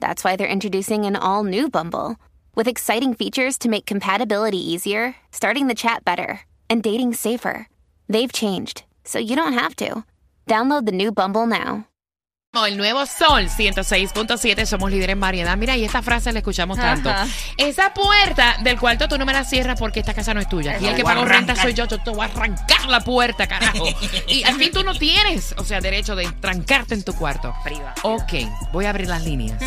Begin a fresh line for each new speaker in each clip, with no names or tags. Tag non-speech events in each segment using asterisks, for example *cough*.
that's why they're introducing an all new Bumble with exciting features to make compatibility easier, starting the chat better, and dating safer. They've changed, so you don't have to. Download the new Bumble now.
El nuevo Sol 106.7, somos líderes en variedad. Mira, y esta frase la escuchamos tanto.
Ajá.
Esa puerta del cuarto tú no me la cierras porque esta casa no es tuya. Aquí el que pagó renta soy yo. Yo te voy a arrancar la puerta, carajo. *laughs* Y aquí tú no tienes, o sea, derecho de trancarte en tu cuarto.
Privacidad.
Ok, voy a abrir las líneas.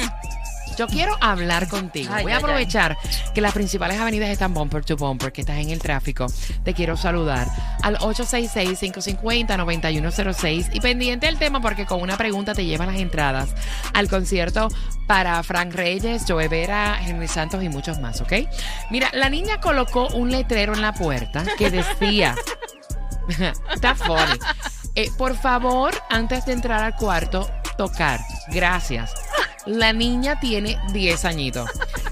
Yo quiero hablar contigo.
Ay,
Voy a
ay,
aprovechar que las principales avenidas están bumper to bumper, que estás en el tráfico. Te quiero saludar al 866-550-9106 y pendiente del tema porque con una pregunta te llevan las entradas al concierto para Frank Reyes, Joe Vera, Henry Santos y muchos más, ¿ok? Mira, la niña colocó un letrero en la puerta que decía... *laughs* Está funny. Eh, por favor, antes de entrar al cuarto, tocar. Gracias. La niña tiene 10 añitos.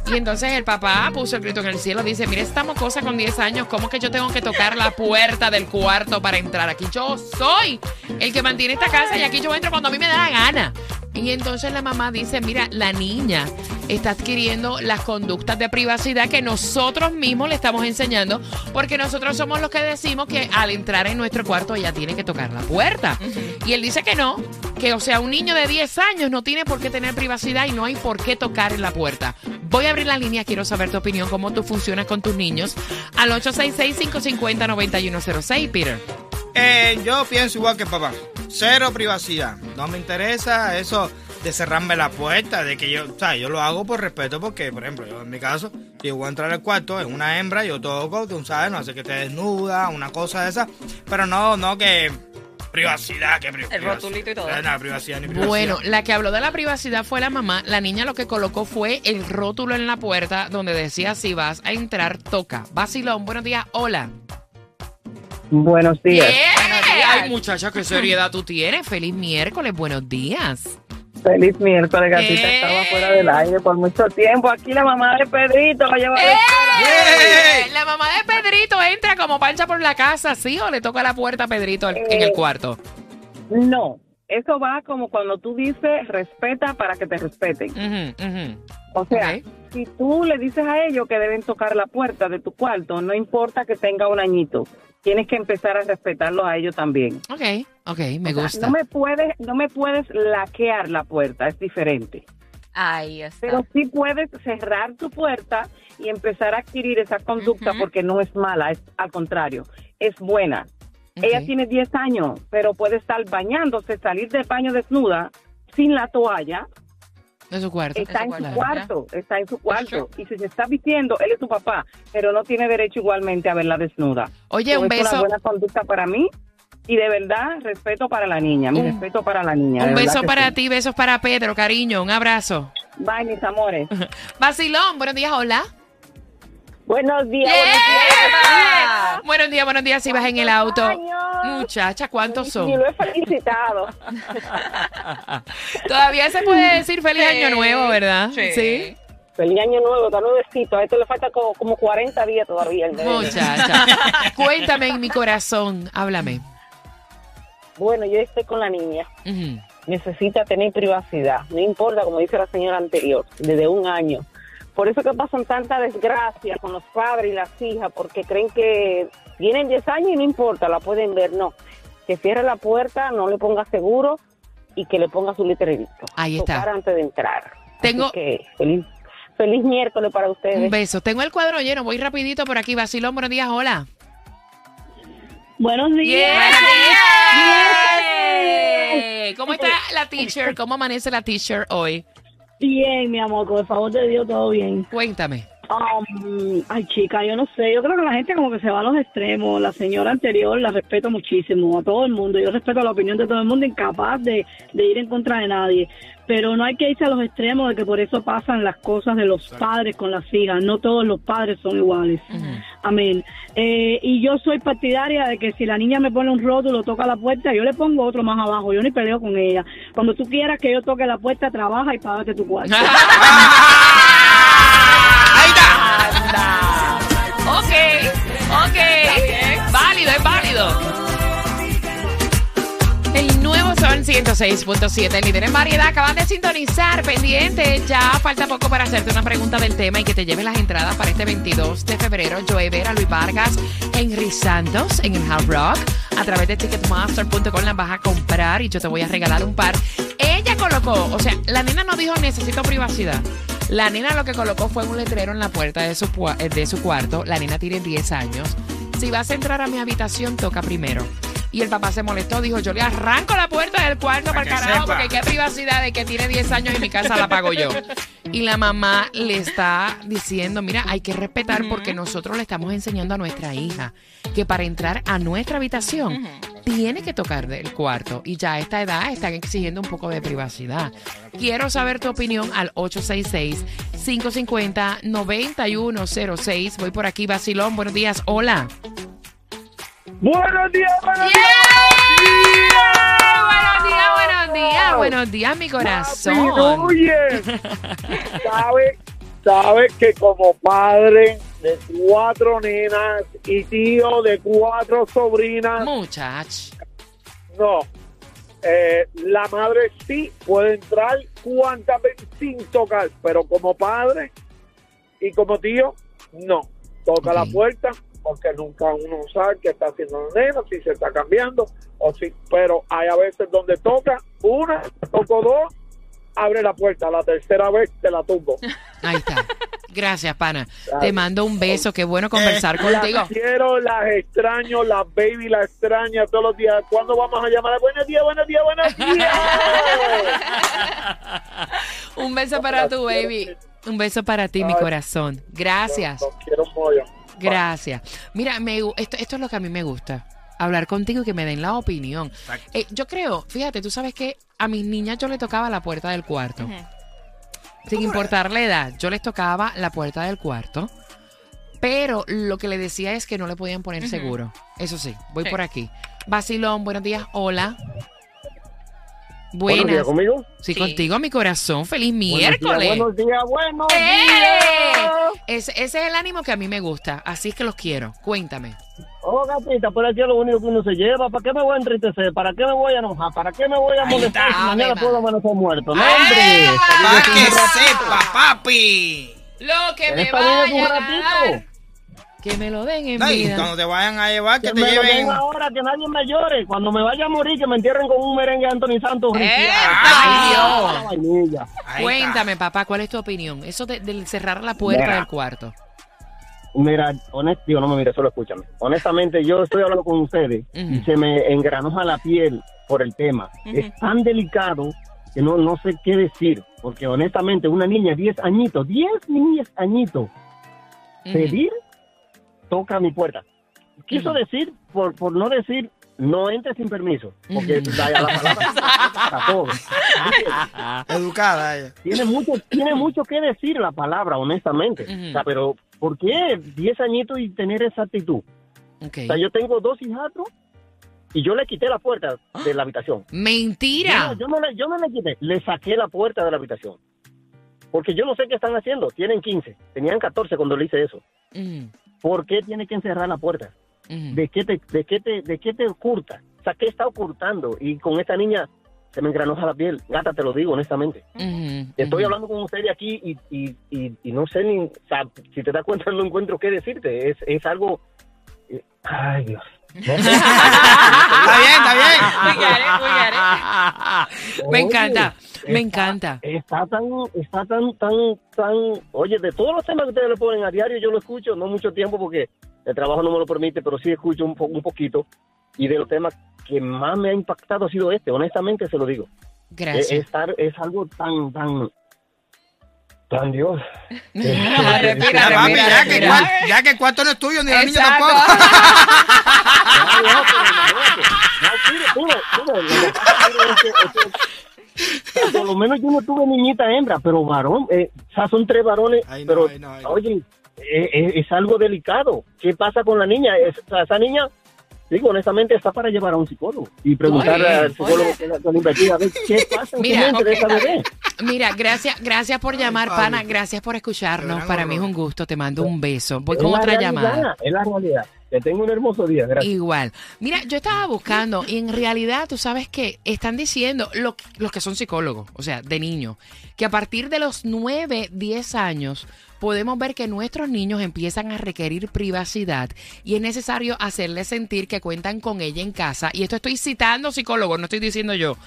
Y entonces el papá puso el grito en el cielo. Dice, mire, esta mocosa con 10 años, ¿cómo que yo tengo que tocar la puerta del cuarto para entrar? Aquí yo soy el que mantiene esta casa y aquí yo entro cuando a mí me da la gana. Y entonces la mamá dice, mira, la niña está adquiriendo las conductas de privacidad que nosotros mismos le estamos enseñando, porque nosotros somos los que decimos que al entrar en nuestro cuarto ella tiene que tocar la puerta. Y él dice que no, que o sea, un niño de 10 años no tiene por qué tener privacidad y no hay por qué tocar en la puerta. Voy a abrir la línea, quiero saber tu opinión, cómo tú funcionas con tus niños, al 866-550-9106, Peter.
Eh, yo pienso igual que papá. Cero privacidad. No me interesa eso de cerrarme la puerta, de que yo, o sea, yo lo hago por respeto porque, por ejemplo, yo en mi caso, si voy a entrar al cuarto, es una hembra, yo toco, tú sabes, no hace que te desnuda, una cosa de esa, pero no, no que privacidad, que pri-
El
privacidad.
rotulito y todo.
Eh, No, privacidad ni privacidad.
Bueno, la que habló de la privacidad fue la mamá. La niña lo que colocó fue el rótulo en la puerta donde decía si vas a entrar, toca. Vacilón, buenos días, hola.
Buenos días.
¡Yeah! Ay, muchacha, qué seriedad tú tienes. Feliz miércoles, buenos días.
Feliz miércoles, gatita.
¡Eh!
Estaba fuera del aire por mucho tiempo. Aquí la mamá de Pedrito lo lleva a
¡Eh! La mamá de Pedrito entra como pancha por la casa, ¿sí? ¿O le toca la puerta a Pedrito en en el
Eh.
cuarto?
No, eso va como cuando tú dices respeta para que te respeten.
Ujú, ujú.
O sea,
Ok.
si tú le dices a ellos que deben tocar la puerta de tu cuarto, no importa que tenga un añito. Tienes que empezar a respetarlos a ellos también.
Ok, ok, me
O sea,
gusta.
no me puedes, no me puedes laquear la puerta, es diferente.
Ahí está.
Pero sí puedes cerrar tu puerta y empezar a adquirir esa conducta porque no es mala, es al contrario, es buena. Ella tiene 10 años, pero puede estar bañándose, salir del baño desnuda, sin la toalla,
De su cuarto.
está en su
Claro.
cuarto, está en su cuarto. Y si se está vistiendo, él es tu papá, pero no tiene derecho igualmente a verla desnuda.
Oye, un
es una
beso.
buena conducta para mí y de verdad respeto para la niña, mi
Un-
respeto para la niña.
Un beso para
sí.
ti, besos para Pedro, cariño, un abrazo.
Bye, mis amores. *laughs*
Vacilón, buenos días, hola.
Buenos días.
¡Epa!
Buenos días, buenos días, si vas en el auto.
años!
Muchacha, ¿cuántos
Ni
son?
lo he felicitado. *laughs*
Todavía se puede decir feliz
Sí.
año nuevo, ¿verdad?
Sí.
Feliz año nuevo, está nuevecito. A esto le falta como, como 40 días todavía. el.
Muchacha. *laughs* Cuéntame en mi corazón, háblame.
Bueno, yo estoy con la niña. Necesita tener privacidad. No importa, como dice la señora anterior, desde un año. Por eso que pasan tanta desgracia con los padres y las hijas, porque creen que tienen 10 años y no importa, la pueden ver. No. Que cierre la puerta, no le ponga seguro y que le ponga su letrerito.
Ahí está.
Tocar antes de entrar.
Tengo-
Así que feliz, feliz miércoles para ustedes.
Un beso. Tengo el cuadro lleno, voy rapidito por aquí. Vacilón, buenos días, hola.
Buenos días.
Yeah. ¿Cómo está la teacher? ¿Cómo amanece la teacher hoy?
Bien, mi amor, con el favor de Dios, todo bien.
Cuéntame.
Um, ay, chica, yo no sé. Yo creo que la gente como que se va a los extremos. La señora anterior la respeto muchísimo a todo el mundo. Yo respeto la opinión de todo el mundo, incapaz de, de ir en contra de nadie. Pero no hay que irse a los extremos de que por eso pasan las cosas de los padres con las hijas. No todos los padres son iguales. Amén. Eh, y yo soy partidaria de que si la niña me pone un rótulo, toca la puerta, yo le pongo otro más abajo. Yo ni peleo con ella. Cuando tú quieras que yo toque la puerta, trabaja y págate tu cuarto. *laughs*
El nuevo Son 106.7, líder en variedad. Acaban de sintonizar, pendiente. Ya falta poco para hacerte una pregunta del tema y que te lleven las entradas para este 22 de febrero. Joe Vera, Luis Vargas, Henry Santos en el Hard Rock. A través de Ticketmaster.com las vas a comprar y yo te voy a regalar un par. Ella colocó, o sea, la nena no dijo necesito privacidad. La nena lo que colocó fue un letrero en la puerta de su, de su cuarto. La nena tiene 10 años. Si vas a entrar a mi habitación, toca primero. Y el papá se molestó, dijo, yo le arranco la puerta del cuarto para el carajo,
sepa.
porque qué privacidad de que tiene 10 años y mi casa la pago yo. *laughs* Y la mamá le está diciendo, mira, hay que respetar porque nosotros le estamos enseñando a nuestra hija que para entrar a nuestra habitación tiene que tocar del cuarto. Y ya a esta edad están exigiendo un poco de privacidad. Quiero saber tu opinión al 866-550-9106. Voy por aquí, Basilón. Buenos días. Hola.
Buenos días, buenos
¡Yeah! Buenos días, buenos días, buenos días, mi corazón.
Oye, *laughs* sabe, sabe que como padre de cuatro nenas y tío de cuatro sobrinas,
Muchach.
no. Eh, la madre sí puede entrar cuantas veces sin tocar, pero como padre y como tío, no. Toca la puerta porque nunca uno sabe qué está haciendo la nena, si se está cambiando o si, pero hay a veces donde toca una, toco dos, abre la puerta, la tercera vez te la tumbo.
Ahí está. *laughs* Gracias, pana. Te mando un beso. Qué bueno
Eh,
conversar contigo.
Las quiero, las extraño, las baby, las extraño todos los días. ¿Cuándo vamos a llamar? Buenos días, buenos días, buenos días. *laughs*
Un beso para tu baby. Un beso para ti, mi corazón. Gracias.
Los quiero mucho.
Gracias. Mira, me esto, esto es lo que a mí me gusta. Hablar contigo y que me den la opinión. Eh, yo creo, fíjate, tú sabes que a mis niñas yo le tocaba la puerta del cuarto. Sin importar la edad, yo les tocaba la puerta del cuarto. Pero lo que le decía es que no le podían poner seguro. Eso sí, voy
Sí.
por aquí. Basilón, buenos días. Hola.
Buenos
Buenas.
días conmigo.
Sí,
Sí.
contigo, mi corazón. Feliz
Buenos
miércoles.
días, buenos días, buenos
¡Eh!
días.
Ese, ese es el ánimo que a mí me gusta. Así es que los quiero. Cuéntame.
Oh, gatita, por aquí es lo único que uno se lleva. ¿Para qué me voy a entristecer? ¿Para qué me voy a enojar? ¿Para qué me voy a molestar
está,
mañana puedo amanecer muerto? ¡No, hombre!
Para que sepa, papi.
Lo que me vayan a dar,
ratito.
que me lo den en
No, y
vida.
cuando te vayan a llevar, que
Que
te
me lo den ahora, que nadie me llore. Cuando me vaya a morir, que me entierren con un merengue de Anthony Santos.
¡Ay,
Ah,
Dios!
está.
Cuéntame, papá, ¿cuál es tu opinión? Eso de, de cerrar la puerta
Mira.
del cuarto.
Mira, honesto, digo, no me mire, solo escúchame. Honestamente, yo estoy hablando con ustedes y se me engranoja la piel por el tema. Es tan delicado que no, no sé qué decir. Porque honestamente, una niña, 10 añitos, 10 niñas añitos, pedir, toca mi puerta. Quiso decir, por, por no decir, no entre sin permiso. Porque la, la palabra *laughs* para todo.
Educada ella.
Tiene mucho, tiene mucho que decir la palabra, honestamente. O sea, pero ¿por qué 10 añitos y tener esa actitud? O sea, yo tengo dos hijastros y yo le quité la puerta de la habitación.
Mentira.
Yo, yo no le, yo no le quité, le saqué la puerta de la habitación. Porque yo no sé qué están haciendo. Tienen 15, tenían 14 cuando le hice eso.
Ujú,
¿Por qué tiene que encerrar la puerta? ¿De qué te, de qué te, de qué te oculta? O sea, ¿qué está ocultando? Y con esta niña se me engranoja la piel. Gata, te lo digo honestamente. Estoy hablando con usted de aquí y, y, y, y no sé ni, o sea, si te das cuenta *laughs* no encuentro qué decirte. Es, es algo... eh, Ay, Dios. *laughs*
Está bien, está bien.
It, we get it.
Me
Oye,
encanta, me
está-
encanta.
Está tan, está tan, tan, tan... Oye, de todos los temas que ustedes le ponen a diario, yo lo escucho, no mucho tiempo porque el trabajo no me lo permite, pero sí escucho un, po- un poquito. Y de los temas que más me ha impactado ha sido este, honestamente se lo digo. Es,
Gracias.
es, tar- es algo tan, tan... Tan Dios. *laughs*
Respira, respira,
Ya, papi, ya, que cuar- ya que el cuarto no es tuyo ni la niña tampoco. *laughs*
Es es Por lo menos yo no tuve niñita hembra, pero varón, eh, o sea, son tres varones,
Ay, no,
pero
ay, no, ay,
oye, eh, eh, es algo delicado. ¿Qué pasa con la niña? Es- o sea, esa niña, digo, honestamente, está para llevar a un psicólogo y preguntarle
Oye,
al psicólogo
oye.
que la, que la investiga, a ver qué *laughs* pasa
Mira,
mente de esa bebé.
Mira, gracias, gracias por llamar, pana. Gracias por escucharnos. Para mí es un gusto. Te mando un beso. Voy
Es
con otra
realidad,
llamada.
Es la realidad. Que tenga un hermoso día, gracias.
Igual. Mira, yo estaba buscando y en realidad tú sabes que están diciendo lo- los que son psicólogos, o sea, de niños, que a partir de los 9, 10 años podemos ver que nuestros niños empiezan a requerir privacidad y es necesario hacerles sentir que cuentan con ella en casa. Y esto estoy citando psicólogos, no estoy diciendo yo.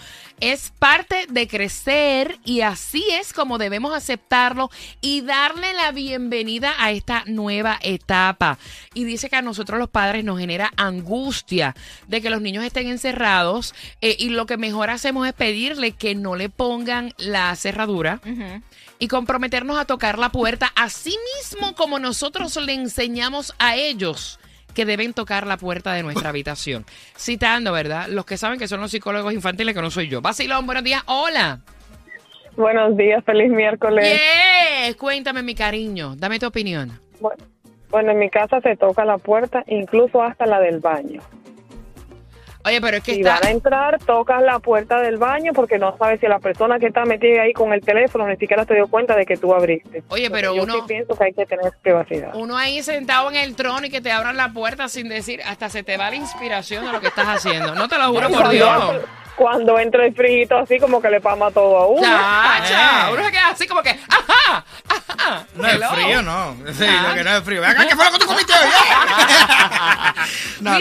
Es parte de crecer y así es como debemos aceptarlo y darle la bienvenida a esta nueva etapa. Y dice que a nosotros los padres nos genera angustia de que los niños estén encerrados eh, y lo que mejor hacemos es pedirle que no le pongan la cerradura y comprometernos a tocar la puerta, así mismo como nosotros le enseñamos a ellos que deben tocar la puerta de nuestra habitación. *laughs* Citando, ¿verdad? Los que saben que son los psicólogos infantiles, que no soy yo. Basilón, buenos días. Hola.
Buenos días, feliz miércoles.
Yes. Cuéntame, mi cariño. Dame tu opinión.
Bueno, bueno, en mi casa se toca la puerta, incluso hasta la del baño.
Oye, pero es que
Si
está...
van a entrar, tocas la puerta del baño porque no sabes si la persona que está metida ahí con el teléfono ni siquiera se dio cuenta de que tú abriste.
Oye, pero
Yo
uno-
sí pienso que hay que tener privacidad.
Uno ahí sentado en el trono y que te abran la puerta sin decir, hasta se te va la inspiración de lo que estás haciendo. No te lo juro por Dios.
Cuando entra el frío así como que le pama todo a uno.
Chacha,
Eh.
uno se queda así como que, ajá, ajá.
No es frío, no. Sí,
Ah.
lo que no es frío. ¿qué fue lo que tú comiste hoy? *laughs* No,